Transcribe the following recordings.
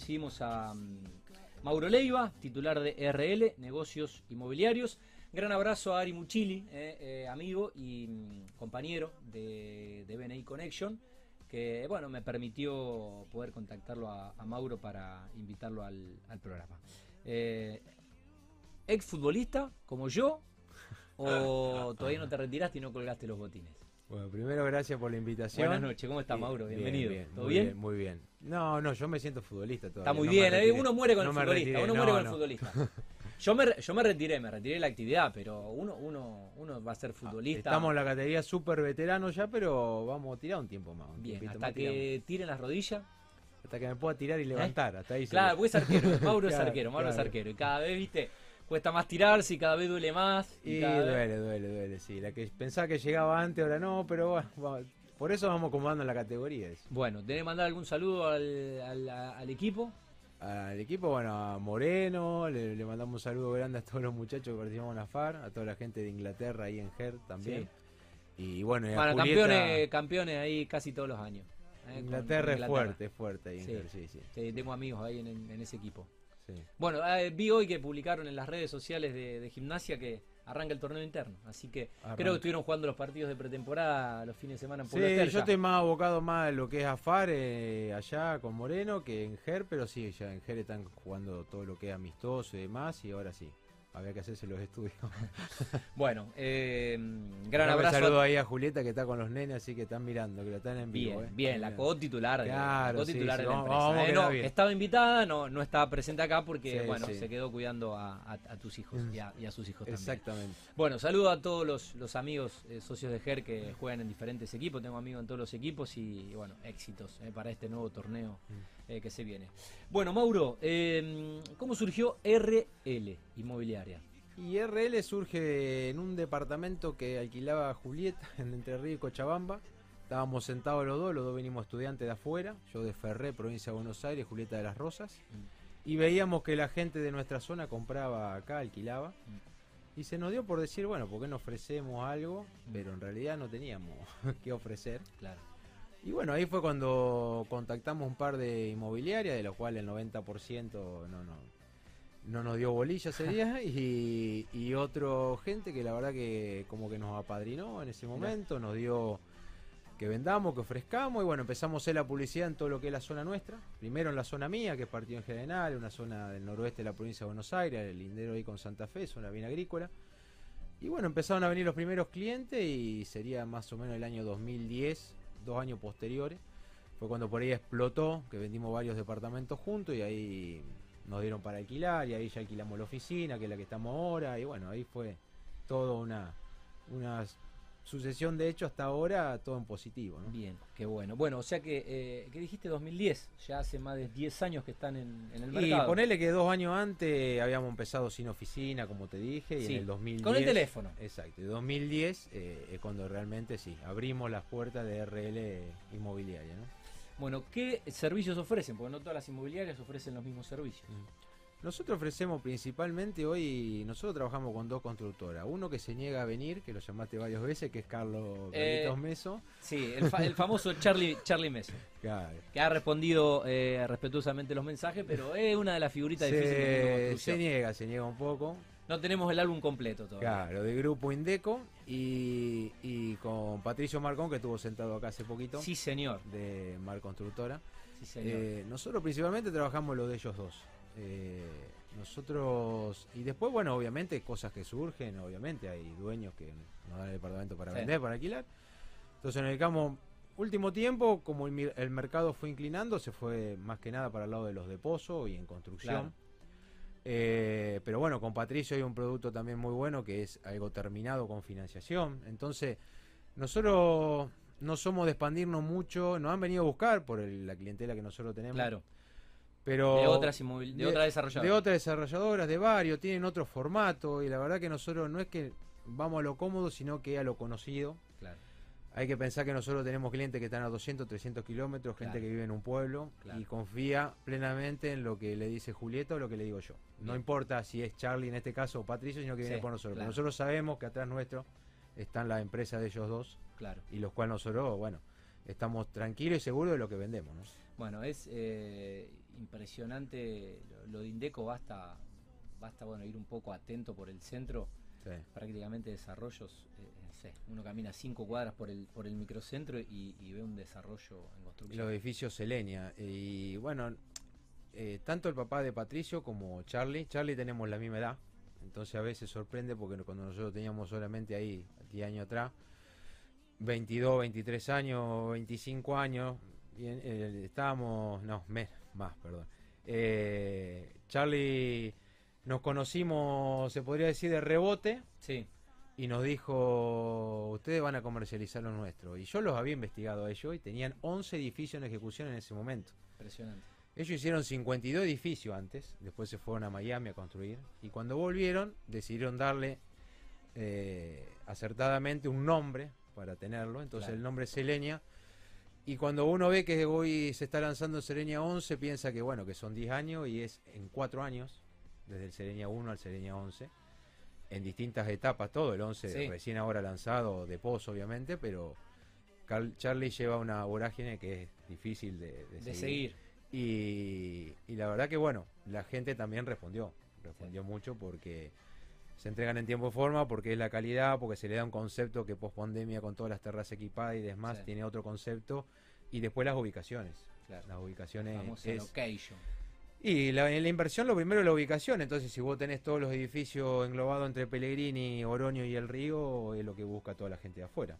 recibimos a mm, Mauro Leiva, titular de RL, Negocios Inmobiliarios. Gran abrazo a Ari Muchili, eh, eh, amigo y mm, compañero de, de BNI Connection, que bueno, me permitió poder contactarlo a, a Mauro para invitarlo al, al programa. Eh, ex futbolista, como yo, o todavía no te retiraste y no colgaste los botines. Bueno, primero gracias por la invitación. Buenas noches, ¿cómo está Mauro? Bien, Bienvenido. bien, ¿Todo muy bien? Muy bien. No, no, yo me siento futbolista todavía. Está muy no bien, eh, uno muere con No el futbolista, retiré, uno no, muere con el futbolista. Yo me, yo me retiré, me retiré de la actividad, pero uno, uno, uno va a ser futbolista. Ah, Estamos en la categoría súper veterano ya, pero vamos a tirar un tiempo más. un bien, hasta más tiramos. que tiren las rodillas. Hasta que me pueda tirar y levantar. Hasta ahí Claro, porque es arquero, Mauro es arquero, Mauro es arquero. Y cada vez, viste, cuesta más tirarse y cada vez duele más. Y, Y cada vez- duele, duele, duele, sí. La que pensaba que llegaba antes, ahora no, pero bueno, por eso vamos acomodando la categoría. eso. Bueno, ¿tenés que mandar algún saludo al, al- al equipo? Al equipo, bueno, a Moreno, le, le mandamos un saludo grande a todos los muchachos que participamos en la FAR, a toda la gente de Inglaterra ahí en GER también. Y bueno, y a Bueno, campeones, campeones ahí casi todos los años. eh, con- Inglaterra es fuerte, es fuerte ahí en Sí. GER, sí, sí. Sí, tengo amigos ahí en, en ese equipo. Sí. Bueno, eh, vi hoy que publicaron en las redes sociales de, de gimnasia que arranca el torneo interno. Así que Arranca. creo que estuvieron jugando los partidos de pretemporada los fines de semana en Sí, Pueblo Ester yo estoy más abocado más a lo que es AFAR eh, allá con Moreno que en GER, pero sí, ya en GER están jugando todo lo que es amistoso y demás, y ahora sí, había que hacerse los estudios. Bueno, eh, gran Un abrazo. saludo ahí a Julieta que está con los nenes, así que están mirando, que lo están en vivo. Bien, eh. bien, la co-titular, Claro, la sí, de la vamos- empresa. vamos eh, no, estaba invitada, no, no estaba presente acá porque Sí, bueno, se quedó cuidando a, a- a tus hijos y a, y a sus hijos también. Exactamente. Bueno, saludo a todos los, los amigos eh, socios de GER que juegan en diferentes equipos. Tengo amigos en todos los equipos y, bueno, éxitos eh, para este nuevo torneo Mm. Eh, que se viene. Bueno, Mauro, eh, ¿cómo surgió RL Inmobiliaria? Y RL surge en un departamento que alquilaba Julieta en Entre Ríos y Cochabamba. Estábamos sentados los dos, los dos venimos estudiantes de afuera, yo de Ferré, provincia de Buenos Aires, Julieta de las Rosas. Y veíamos que la gente de nuestra zona compraba acá, alquilaba. Y se nos dio por decir, bueno, ¿por qué no ofrecemos algo? Pero en realidad no teníamos qué ofrecer. Claro. Y bueno, ahí fue cuando contactamos un par de inmobiliarias, de los cuales el 90% no, no, no nos dio bolilla ese día, y, y otro gente que la verdad que como que nos apadrinó en ese momento, nos dio que vendamos, que ofrezcamos, y bueno, empezamos a hacer la publicidad en todo lo que es la zona nuestra. Primero en la zona mía, que es Partido en General, una zona del noroeste de la provincia de Buenos Aires, el lindero ahí con Santa Fe, zona bien agrícola. Y bueno, empezaron a venir los primeros clientes y sería más o menos el año 2010, dos años posteriores. Fue cuando por ahí explotó, que vendimos varios departamentos juntos y ahí nos dieron para alquilar y ahí ya alquilamos la oficina, que es la que estamos ahora. Y bueno, ahí fue todo una, una sucesión de hechos hasta ahora, todo en positivo. ¿no? Bien, qué bueno. Bueno, o sea que, eh, ¿qué dijiste? 2010, ya hace más de 10 años que están en, en el Y mercado. ponele que dos años antes habíamos empezado sin oficina, como te dije, y en el 2010... con el teléfono. Exacto, y 2010 eh, es cuando realmente sí, abrimos las puertas de RL Inmobiliaria, ¿no? Bueno, ¿qué servicios ofrecen? Porque no todas las inmobiliarias ofrecen los mismos servicios. Nosotros ofrecemos principalmente hoy, nosotros trabajamos con dos constructoras. Uno que se niega a venir, que lo llamaste varias veces, que es Carlos Eh, Meso. Sí, el, fa- el famoso Charlie, Charlie Meso, Claro. que ha respondido eh, respetuosamente los mensajes, pero es una de las figuritas difíciles de Se, se niega, se niega un poco. No tenemos el álbum completo todavía. Claro, de grupo Indeco y, y con Patricio Marcón, que estuvo sentado acá hace poquito, Sí, señor. de Mar Constructora. Sí, señor. Eh, nosotros principalmente trabajamos lo de ellos dos. Eh, nosotros, y después, bueno, obviamente, cosas que surgen, obviamente, hay dueños que nos dan el departamento para Sí. vender, para alquilar. Entonces, en el último tiempo, como el, mercado fue inclinando, se fue más que nada para el lado de los depósitos y en construcción. Claro. Eh, pero bueno, con Patricio hay un producto también muy bueno que es algo terminado con financiación. Entonces, nosotros no somos de expandirnos mucho, nos han venido a buscar por el- la clientela que nosotros tenemos. claro. Pero De otras inmovil- de otras desarrolladoras. De otras desarrolladoras, de varios, tienen otro formato y la verdad que nosotros no es que vamos a lo cómodo, sino que a lo conocido. Claro. Hay que pensar que nosotros tenemos clientes que están a 200, 300 kilómetros, gente Claro. que vive en un pueblo Claro. y confía plenamente en lo que le dice Julieta o lo que le digo yo. No importa si es Charlie en este caso o Patricio, sino que viene Sí, por nosotros. Claro. nosotros sabemos que atrás nuestro están las empresas de ellos dos Claro. y los cuales nosotros, bueno, estamos tranquilos y seguros de lo que vendemos. ¿no? Bueno, es eh, impresionante lo, de Indeco, basta, basta bueno ir un poco atento por el centro, prácticamente desarrollos, eh, uno camina cinco cuadras por el, por el microcentro y, ve un desarrollo en construcción. Los edificios Selenia, y bueno, eh, tanto el papá de Patricio como Charlie, Charlie tenemos la misma edad, entonces a veces sorprende porque cuando nosotros teníamos solamente ahí, 10 años atrás, 22, 23 años, 25 años, bien, eh, estábamos, no, más, perdón. Eh, Charlie nos conocimos, se podría decir, de rebote. Sí. Y nos dijo, ustedes van a comercializar lo nuestro. Y yo los había investigado a ellos y tenían 11 edificios en ejecución en ese momento. Impresionante. Ellos hicieron 52 edificios antes, después se fueron a Miami a construir. Y cuando volvieron, decidieron darle eh, acertadamente un nombre para tenerlo. Entonces el nombre es Selenia. Y cuando uno ve que hoy se está lanzando Serenia 11, piensa que bueno, que son 10 años y es en 4 años, desde el Serenia 1 al Serenia 11, en distintas etapas, todo el 11 recién ahora lanzado de pozo obviamente, pero Charlie lleva una vorágine que es difícil de, seguir. Y, la verdad que bueno, la gente también respondió, respondió mucho porque se entregan en tiempo y forma porque es la calidad, porque se le da un concepto que post pandemia con todas las terrazas equipadas y demás tiene otro concepto. Y después las ubicaciones. Las ubicaciones. location. Y la, en la inversión lo primero es la ubicación. Entonces, si vos tenés todos los edificios englobados entre Pellegrini, Oroño y el río, es lo que busca toda la gente de afuera.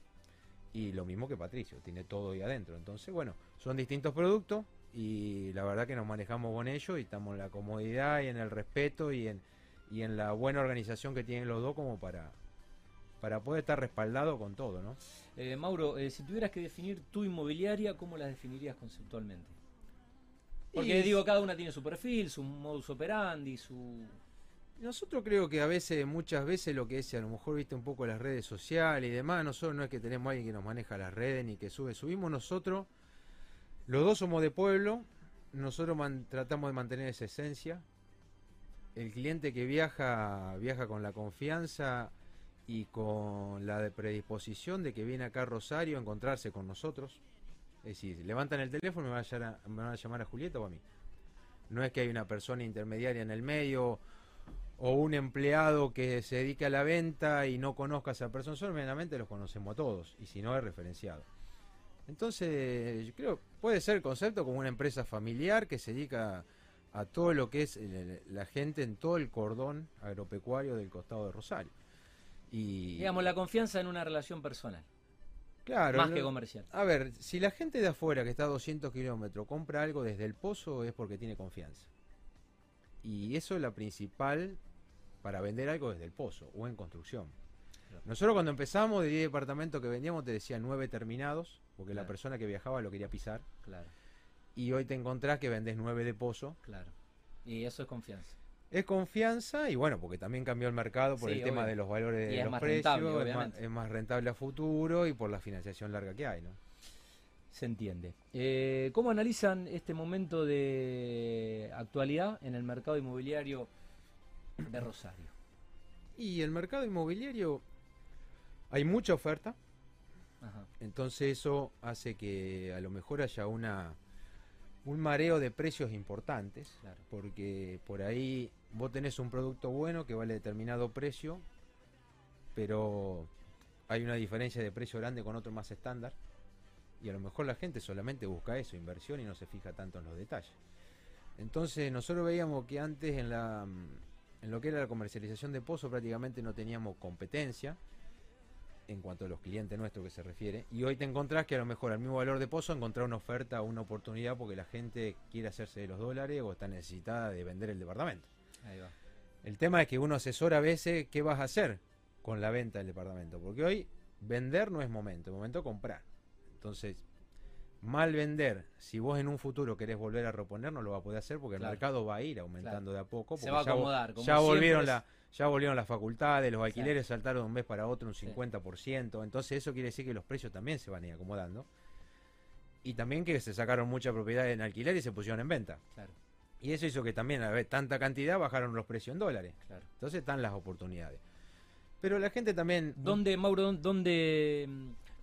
Y lo mismo que Patricio, tiene todo ahí adentro. Entonces, bueno, son distintos productos y la verdad que nos manejamos con ellos y estamos en la comodidad y en el respeto y en y en la buena organización que tienen los dos como para, para poder estar respaldado con todo, ¿no? Eh, Mauro, eh, si tuvieras que definir tu inmobiliaria, ¿cómo la definirías conceptualmente? Porque digo, cada una tiene su perfil, su modus operandi, su... Nosotros creo que a veces, muchas veces lo que es, a lo mejor viste un poco las redes sociales y demás, nosotros no es que tenemos alguien que nos maneja las redes ni que sube, subimos nosotros, los dos somos de pueblo, nosotros tratamos de mantener esa esencia, el cliente que viaja, viaja con la confianza y con la predisposición de que viene acá a Rosario a encontrarse con nosotros. Es decir, levantan el teléfono y me van, a, llamar a Julieta o a mí. No es que hay una persona intermediaria en el medio o un empleado que se dedique a la venta y no conozca a esa persona. Solamente los conocemos a todos y si no es referenciado. Entonces, yo creo, puede ser el concepto como una empresa familiar que se dedica a todo lo que es la gente en todo el cordón agropecuario del costado de Rosario. Y, Digamos, la confianza en una relación personal. Claro. Más que comercial. A ver, si la gente de afuera que está a 200 kilómetros compra algo desde el pozo es porque tiene confianza. Y eso es la principal para vender algo desde el pozo o en construcción. Nosotros cuando empezamos de 10 departamentos que vendíamos te decía 9 terminados, porque la persona que viajaba lo quería pisar. Claro y hoy te encontrás que vendes 9 de pozo. Claro. Y eso es confianza. Es confianza y bueno, porque también cambió el mercado por el tema de los valores de los precios, es, más, rentable a futuro y por la financiación larga que hay, ¿no? Se entiende. Eh, ¿Cómo analizan este momento de actualidad en el mercado inmobiliario de Rosario? Y el mercado inmobiliario hay mucha oferta, entonces eso hace que a lo mejor haya una un mareo de precios importantes, porque por ahí vos tenés un producto bueno que vale determinado precio, pero hay una diferencia de precio grande con otro más estándar, y a lo mejor la gente solamente busca eso, inversión, y no se fija tanto en los detalles. Entonces nosotros veíamos que antes en, la, en lo que era la comercialización de pozo prácticamente no teníamos competencia, en cuanto a los clientes nuestros que se refiere. Y hoy te encontrás que a lo mejor al mismo valor de pozo encontrar una oferta o una oportunidad porque la gente quiere hacerse de los dólares o está necesitada de vender el departamento. Ahí va. El tema es que uno asesora a veces qué vas a hacer con la venta del departamento. Porque hoy vender no es momento, es momento comprar. Entonces, mal vender, si vos en un futuro querés volver a reponer, no lo va a poder hacer porque el mercado va a ir aumentando de a poco. Se va a acomodar. Ya, volvieron la ya volvieron las facultades, los alquileres saltaron de un mes para otro un 50%, entonces eso quiere decir que los precios también se van a ir acomodando. Y también que se sacaron mucha propiedad en alquiler y se pusieron en venta. Y eso hizo que también, a ver, tanta cantidad bajaron los precios en dólares. Entonces están las oportunidades. Pero la gente también... ¿Dónde, Mauro, dónde...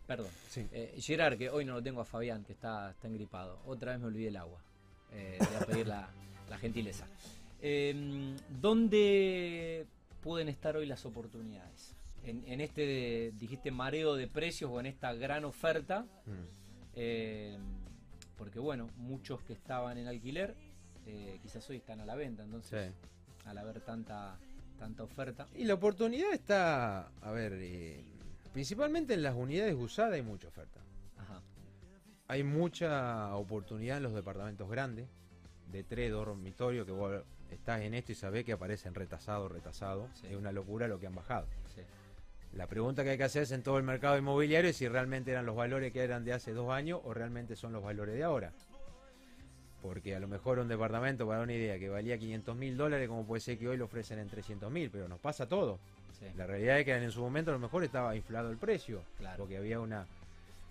Perdón. Eh, Gerard, que hoy no lo tengo a Fabián, que está, está engripado. Otra vez me olvidé el agua. Eh, voy a pedir la, la gentileza. Eh, ¿Dónde pueden estar hoy las oportunidades? En, en este, dijiste, mareo de precios o en esta gran oferta. Mm. eh, porque bueno, muchos que estaban en alquiler, eh, quizás hoy están a la venta. Entonces, Sí. al haber tanta, tanta oferta. Y la oportunidad está, a ver, eh, principalmente en las unidades usadas hay mucha oferta. Ajá. Hay mucha oportunidad en los departamentos grandes, de tres, dormitorios, que vos estás en esto y sabés que aparecen retasados, retasados. Sí. Es una locura lo que han bajado. Sí. La pregunta que hay que hacerse en todo el mercado inmobiliario es si realmente eran los valores que eran de hace dos años o realmente son los valores de ahora. Porque a lo mejor un departamento, para una idea, que valía 500 mil dólares, como puede ser que hoy lo ofrecen en 300 mil, pero nos pasa todo. Sí. La realidad es que en su momento a lo mejor estaba inflado el precio, Claro. porque había una,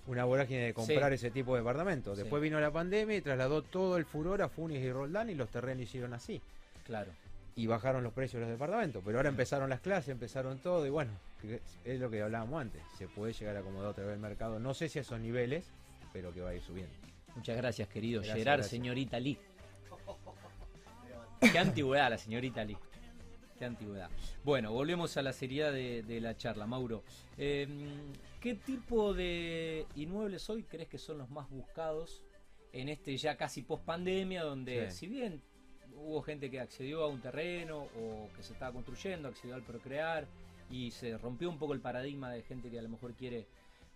una vorágine de comprar Sí. ese tipo de departamentos. Sí. Después vino la pandemia y trasladó todo el furor a Funes y Roldán y los terrenos hicieron así. Claro. Y bajaron los precios de los departamentos. Pero ahora empezaron las clases, empezaron todo y bueno, es lo que hablábamos antes. Se puede llegar a acomodar otra vez el mercado. No sé si a esos niveles, pero que va a ir subiendo. Muchas gracias, querido Gracias, Gerard, gracias. señorita Lee. Qué antigüedad la señorita Lee. Qué antigüedad. Bueno, volvemos a la seriedad de, de la charla, Mauro. Eh, ¿Qué tipo de inmuebles hoy crees que son los más buscados en este ya casi post pandemia, donde Sí. si bien hubo gente que accedió a un terreno o que se estaba construyendo, accedió al procrear y se rompió un poco el paradigma de gente que a lo mejor quiere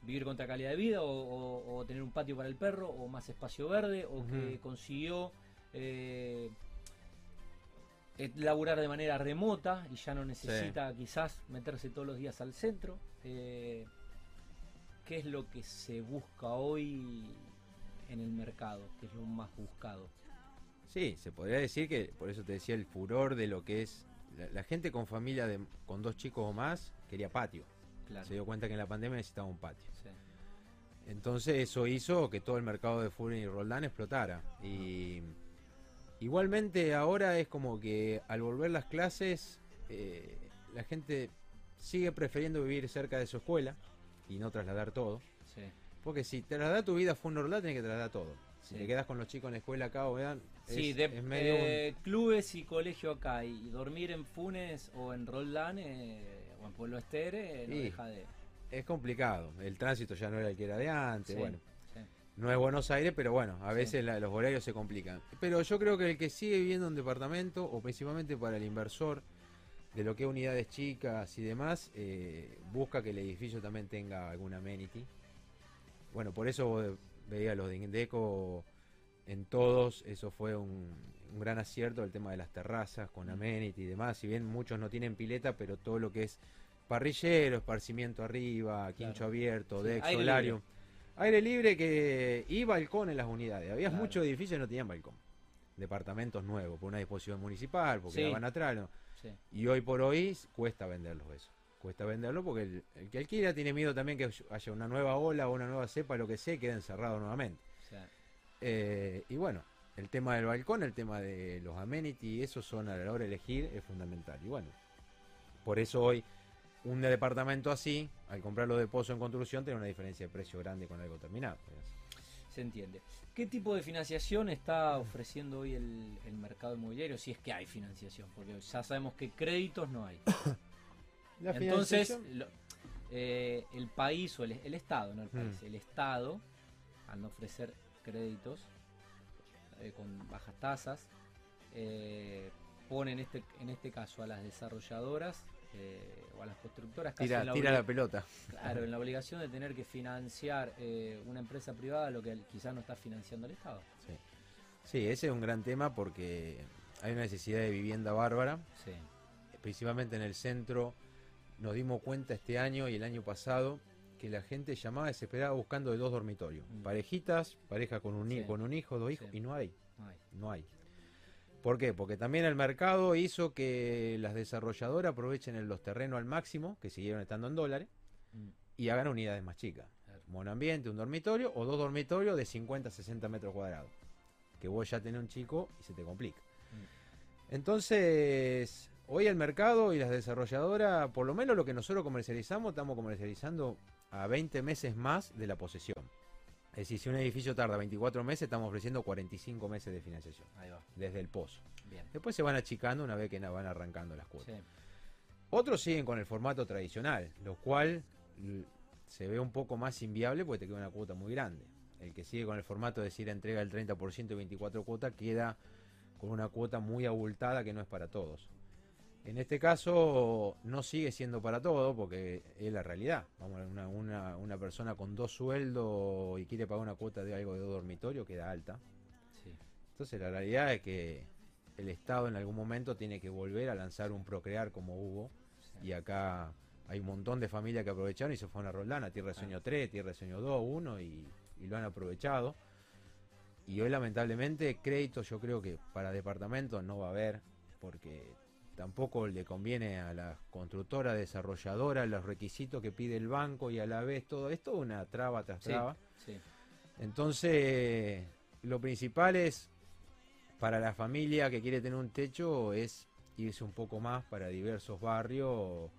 vivir con otra calidad de vida o, o- o tener un patio para el perro o más espacio verde o que consiguió eh, laburar de manera remota y ya no necesita quizás meterse todos los días al centro. Eh, ¿Qué es lo que se busca hoy en el mercado? ¿Qué es lo más buscado? Sí, se podría decir que, por eso te decía, el furor de lo que es la, la gente con familia de, con dos chicos o más quería patio. Claro. Se dio cuenta que en la pandemia necesitaba un patio. Sí. Entonces eso hizo que todo el mercado de Furen y Roldán explotara. Y igualmente ahora es como que al volver las clases, eh, la gente sigue prefiriendo vivir cerca de su escuela y no trasladar todo. Sí. Porque si trasladar tu vida y Roldán, tienes que trasladar todo. Si Sí. te quedas con los chicos en la escuela acá o vean, Sí, es, de es medio un- eh, clubes y colegio acá y, dormir en Funes o en Roldán eh, o en Pueblo Estere eh, no Sí. deja de... es complicado. El tránsito ya no era el que era de antes. Bueno. No es Buenos Aires, pero bueno, a Sí. veces la- los horarios se complican. Pero yo creo que el que sigue viviendo en departamento, o principalmente para el inversor, de lo que es unidades chicas y demás, eh, busca que el edificio también tenga algún amenity. Bueno, por eso vos veía los de Indeco en todos, eso fue un, un gran acierto el tema de las terrazas con Mm. amenity y demás. Si bien muchos no tienen pileta, pero todo lo que es parrillero, esparcimiento arriba, quincho Claro. abierto, Sí, deck, aire solarium. libre. Aire libre que y balcón en las unidades. Había Claro. muchos edificios que no tenían balcón. Departamentos nuevos, por una disposición municipal, porque Sí. la van atrás. ¿no? sí. Y hoy por hoy cuesta venderlos eso. Cuesta venderlo porque el, el que alquila tiene miedo también que haya una nueva ola o una nueva cepa, lo que sea, y quede encerrado nuevamente. sí. Eh, y bueno, el tema del balcón, el tema de los amenities, esos son a la hora de elegir, es fundamental. Y bueno, por eso hoy un departamento así, al comprarlo de pozo en construcción, tiene una diferencia de precio grande con algo terminado. Se entiende. ¿Qué tipo de financiación está ofreciendo hoy el, el mercado inmobiliario? Si es que hay financiación, porque ya sabemos que créditos no hay. La Entonces, lo- eh, el país o el, el Estado, no el país, Mm. el Estado, al no ofrecer créditos eh, con bajas tasas, eh, pone en este, en este caso a las desarrolladoras eh, o a las constructoras casi tira, la tira la pelota. Claro, en la obligación de tener que financiar eh, una empresa privada lo que quizás no está financiando el Estado. Sí. Sí, ese es un gran tema porque hay una necesidad de vivienda bárbara, Sí, principalmente en el centro. Nos dimos cuenta este año y el año pasado que la gente llamaba desesperada buscando de dos dormitorios. Mm. Parejitas, pareja con un, Sí. con un hijo, dos hijos, Sí. y no hay, no hay. no hay. ¿Por qué? Porque también el mercado hizo que las desarrolladoras aprovechen los terrenos al máximo, que siguieron estando en dólares, Mm, y hagan unidades más chicas. claro. Monoambiente, un dormitorio o dos dormitorios de 50 60 metros cuadrados. Que vos ya tenés un chico y se te complica. Mm. Entonces, hoy el mercado y las desarrolladoras, por lo menos lo que nosotros comercializamos, estamos comercializando a 20 meses más de la posesión. Es Es decir, si un edificio tarda 24 meses, estamos ofreciendo 45 meses de financiación. Ahí va. Desde el pozo. Bien. Después se van achicando una vez que van arrancando las cuotas. Sí. Otros siguen con el formato tradicional, lo cual se ve un poco más inviable porque te queda una cuota muy grande. El que sigue con el formato de decir entrega el 30% y 24 cuotas queda con una cuota muy abultada que no es para todos. En este caso no sigue siendo para todos porque es la realidad. Vamos, una, una, una persona con dos sueldos y quiere pagar una cuota de algo de dos dormitorios queda alta. Sí. Entonces la realidad es que el Estado en algún momento tiene que volver a lanzar un procrear como hubo sí. y acá hay un montón de familias que aprovecharon y se fueron a Roldán, a Tierra de Sueño 3, Tierra de Sueño 2, 1 y, y lo han aprovechado. Y hoy lamentablemente créditos yo creo que para departamentos no va a haber porque tampoco le conviene a las constructoras, desarrolladoras, los requisitos que pide el banco y a la vez todo esto una traba tras traba. Sí. Entonces, lo principal es para la familia que quiere tener un techo es irse un poco más para diversos barrios,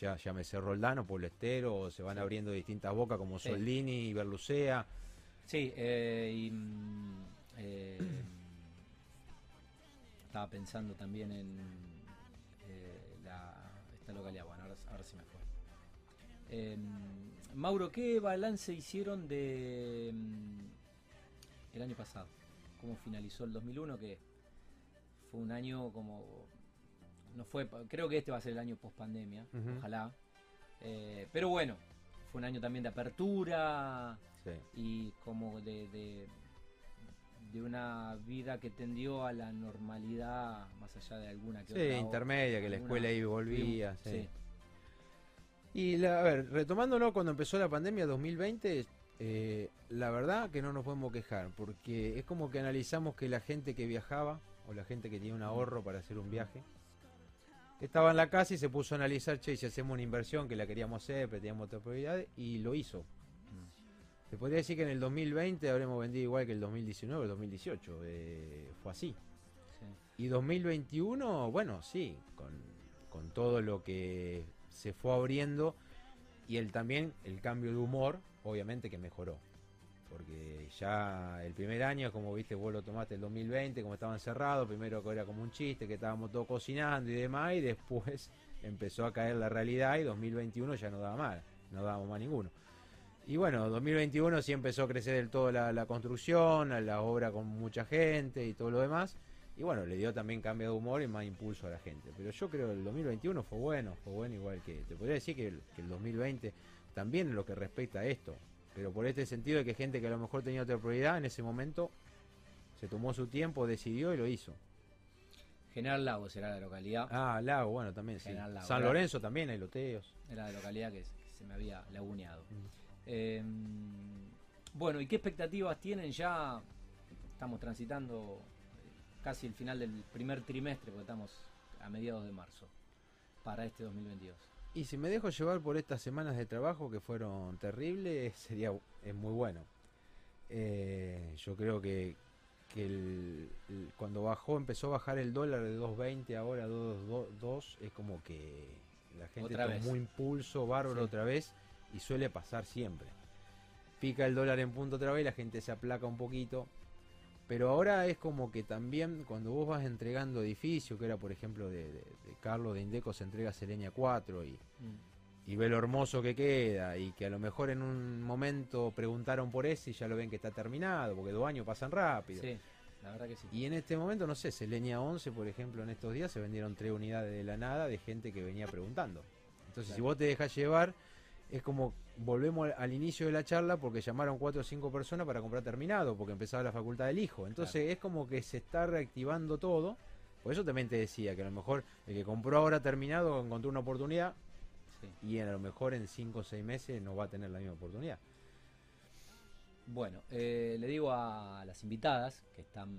ya llámese Roldán o Pueblo Estero, o se van Sí. abriendo distintas bocas como. Soldini y Berlucea. Sí, eh, y, eh, estaba pensando también en eh, la, esta localidad. Bueno, ahora, ahora se me fue. Eh, Mauro, ¿qué balance hicieron de mm, el año pasado? ¿Cómo finalizó el 2001? Que fue un año como no fue, creo que este va a ser el año post pandemia, ojalá. Eh, pero bueno, fue un año también de apertura Sí. y como de, de, de una vida que tendió a la normalidad más allá de alguna que Sí, otra. intermedia, que la escuela iba y volvía. Sí, sí. Y la- a ver, retomándolo cuando empezó la pandemia 2020, eh, la verdad que no nos podemos quejar, porque es como que analizamos que la gente que viajaba, o la gente que tenía un ahorro para hacer un viaje, estaba en la casa y se puso a analizar, che, si hacemos una inversión que la queríamos hacer, pero teníamos otras prioridades, y lo hizo. Se podría decir que en el 2020 habremos vendido igual que el 2019 o el 2018, eh, fue así. sí. Y 2021, bueno, sí, con, con todo lo que se fue abriendo y el también el cambio de humor, obviamente que mejoró. Porque ya el primer año, como viste, vos lo tomaste el 2020, como estaban cerrados, primero que era como un chiste, que estábamos todos cocinando y demás, y después empezó a caer la realidad y 2021 ya no daba mal, no dábamos más ninguno. Y bueno, 2021 sí empezó a crecer del todo la, la construcción, la obra con mucha gente y todo lo demás. Y bueno, le dio también cambio de humor y más impulso a la gente. Pero yo creo que el 2021 fue bueno, fue bueno igual que... Te podría decir que el, que el 2020 también en lo que respecta a esto. Pero por este sentido de que gente que a lo mejor tenía otra prioridad en ese momento se tomó su tiempo, decidió y lo hizo. General Lago será la localidad. Ah, Lago, bueno, también sí. Lago, San ¿verdad? Lorenzo también hay loteos. Era la localidad que, se- que se me había laguneado. Mm. Eh, bueno, ¿y qué expectativas tienen ya? Estamos transitando casi el final del primer trimestre, porque estamos a mediados de marzo, para este 2022. Y si me dejo llevar por estas semanas de trabajo que fueron terribles, sería es muy bueno. Eh, yo creo que, que el- el- cuando bajó, empezó a bajar el dólar de 2.20 ahora a 2.2, es como que la gente tomó vez. impulso bárbaro Sí. otra vez y suele pasar siempre. Pica el dólar en punto otra vez, la gente se aplaca un poquito. Pero ahora es como que también cuando vos vas entregando edificios, que era por ejemplo de, de- de Carlos de Indeco se entrega Selenia 4 y, y ve lo hermoso que queda y que a lo mejor en un momento preguntaron por ese y ya lo ven que está terminado, porque dos años pasan rápido. Sí, la verdad que sí. Y en este momento, no sé, Selenia 11, por ejemplo, en estos días se vendieron tres unidades de la nada de gente que venía preguntando. Entonces, si vos te dejas llevar, es como volvemos al, al inicio de la charla porque llamaron cuatro o cinco personas para comprar terminado, porque empezaba la facultad del hijo. Entonces, es como que se está reactivando todo. Por eso también te decía que a lo mejor el que compró ahora terminado encontró una oportunidad sí. y a lo mejor en cinco o seis meses no va a tener la misma oportunidad. Bueno, eh, le digo a las invitadas que están,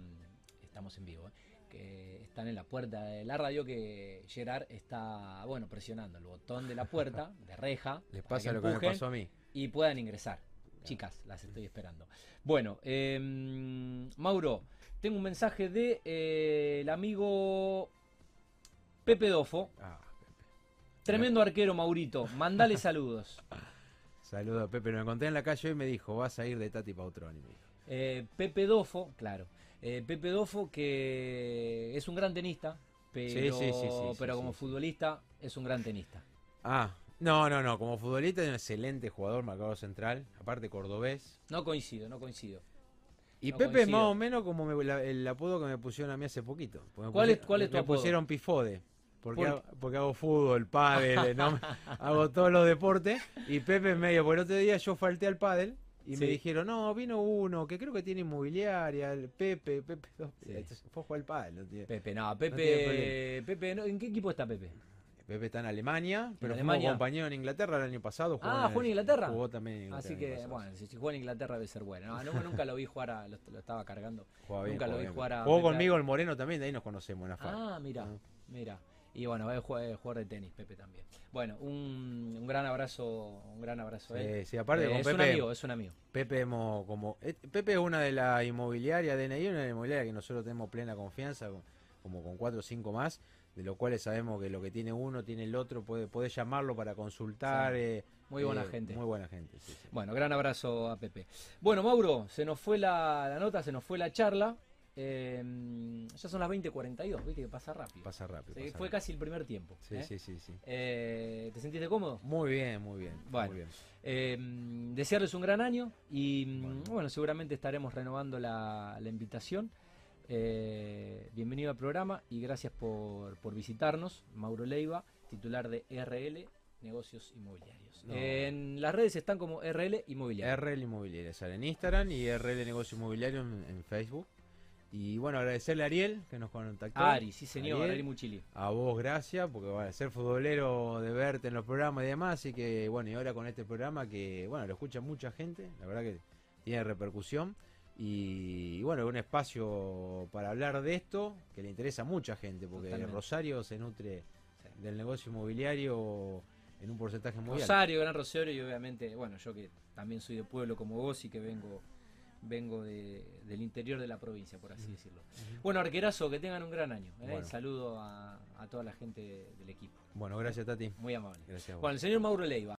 estamos en vivo, eh, que están en la puerta de la radio, que Gerard está, bueno, presionando el botón de la puerta, de reja, Les pasa lo que me pasó a mí. y puedan ingresar. Chicas, las estoy esperando. Bueno, eh, Mauro, tengo un mensaje de eh, el amigo Pepe Dofo. Ah, Tremendo arquero, Maurito. Mandale saludos. Saludos a Pepe, lo encontré en la calle y me dijo, vas a ir de Tati Pautroni. me dijo. Eh, Pepe Dofo, claro. Eh, Pepe Dofo que es un gran tenista, pero, Sí, sí, sí, pero como futbolista es un gran tenista. Ah, no, no, no, como futbolista es un excelente jugador, marcador central, aparte cordobés. No coincido, no coincido. Y No Pepe es más o menos como me- la- el apodo que me pusieron a mí hace poquito. Me ¿Cuál es- cuál es tu me apodo? pusieron pifode. Porque, ¿Por hago, porque hago fútbol, pádel, ¿no? hago todos los deportes. Y Pepe es medio, porque el otro día yo falté al pádel y me dijeron, no, vino uno que creo que tiene inmobiliaria, el Pepe, Pepe. Sí. Entonces fue a jugar al pádel. no Pepe, no, Pepe, Pepe, no, ¿en qué equipo está Pepe? Pepe está en Alemania, pero Alemania? fuimos compañero en Inglaterra el año pasado. jugó Ah, ¿jugó en Inglaterra? Jugó también en Inglaterra Así que, pasado. bueno, si, si juega en Inglaterra debe ser bueno. No, no, nunca lo vi jugar, a- lo, lo estaba cargando. Bien, nunca lo vi bien. jugar a Jugó Pepe. conmigo el Moreno también, de ahí nos conocemos en la. Ah, mira, Ah. mira. Y bueno, es jugador, de tenis, Pepe también. Bueno, un, un gran abrazo, un gran abrazo él. Sí, sí, aparte Eh, con es Pepe, un amigo, es un amigo. Pepe hemos como eh, Pepe es una de las inmobiliarias DNI, una de las inmobiliarias que nosotros tenemos plena confianza, con- como con cuatro o cinco más, de los cuales sabemos que lo que tiene uno tiene el otro, puede, puede llamarlo para consultar. Sí, eh, Muy buena eh, gente. Muy buena gente, sí, sí. Bueno, gran abrazo a Pepe. Bueno, Mauro, se nos fue la, la nota, se nos fue la charla. Eh, ya son las 20.42, viste que pasa rápido. Pasa rápido. Sí, pasa fue rápido. casi el primer tiempo. Sí, ¿eh? sí, sí, sí. Eh, ¿Te sentiste cómodo? Muy bien, muy bien. Bueno. muy bien. Eh, desearles un gran año y mm, Bueno. bueno, seguramente estaremos renovando la, la invitación. Eh, bienvenido al programa y gracias por, por visitarnos. Mauro Leiva, titular de RL Negocios Inmobiliarios. No. En las redes están como RL Inmobiliario. RL Inmobiliaria sale en Instagram y RL Negocio Inmobiliario en, en Facebook. Y bueno, agradecerle a Ariel que nos contactó. Ari, sí señor, Ariel. Ari Muchili. A vos, gracias, porque a ser futbolero de verte en los programas y demás. Así que, bueno, y ahora con este programa que, bueno, lo escucha mucha gente, la verdad que tiene repercusión. Y, y bueno, un espacio para hablar de esto que le interesa a mucha gente, porque Totalmente. Rosario se nutre del negocio inmobiliario en un porcentaje muy alto. Rosario, Gran Rosario y obviamente, bueno, yo que también soy de pueblo como vos y que vengo vengo de- del interior de la provincia, por así decirlo. Bueno, arquerazo, que tengan un gran año. ¿eh? Bueno. Saludo a, a toda la gente del equipo. Bueno, gracias, Tati. Muy amable. Gracias a vos. Bueno, el señor Mauro Leiva.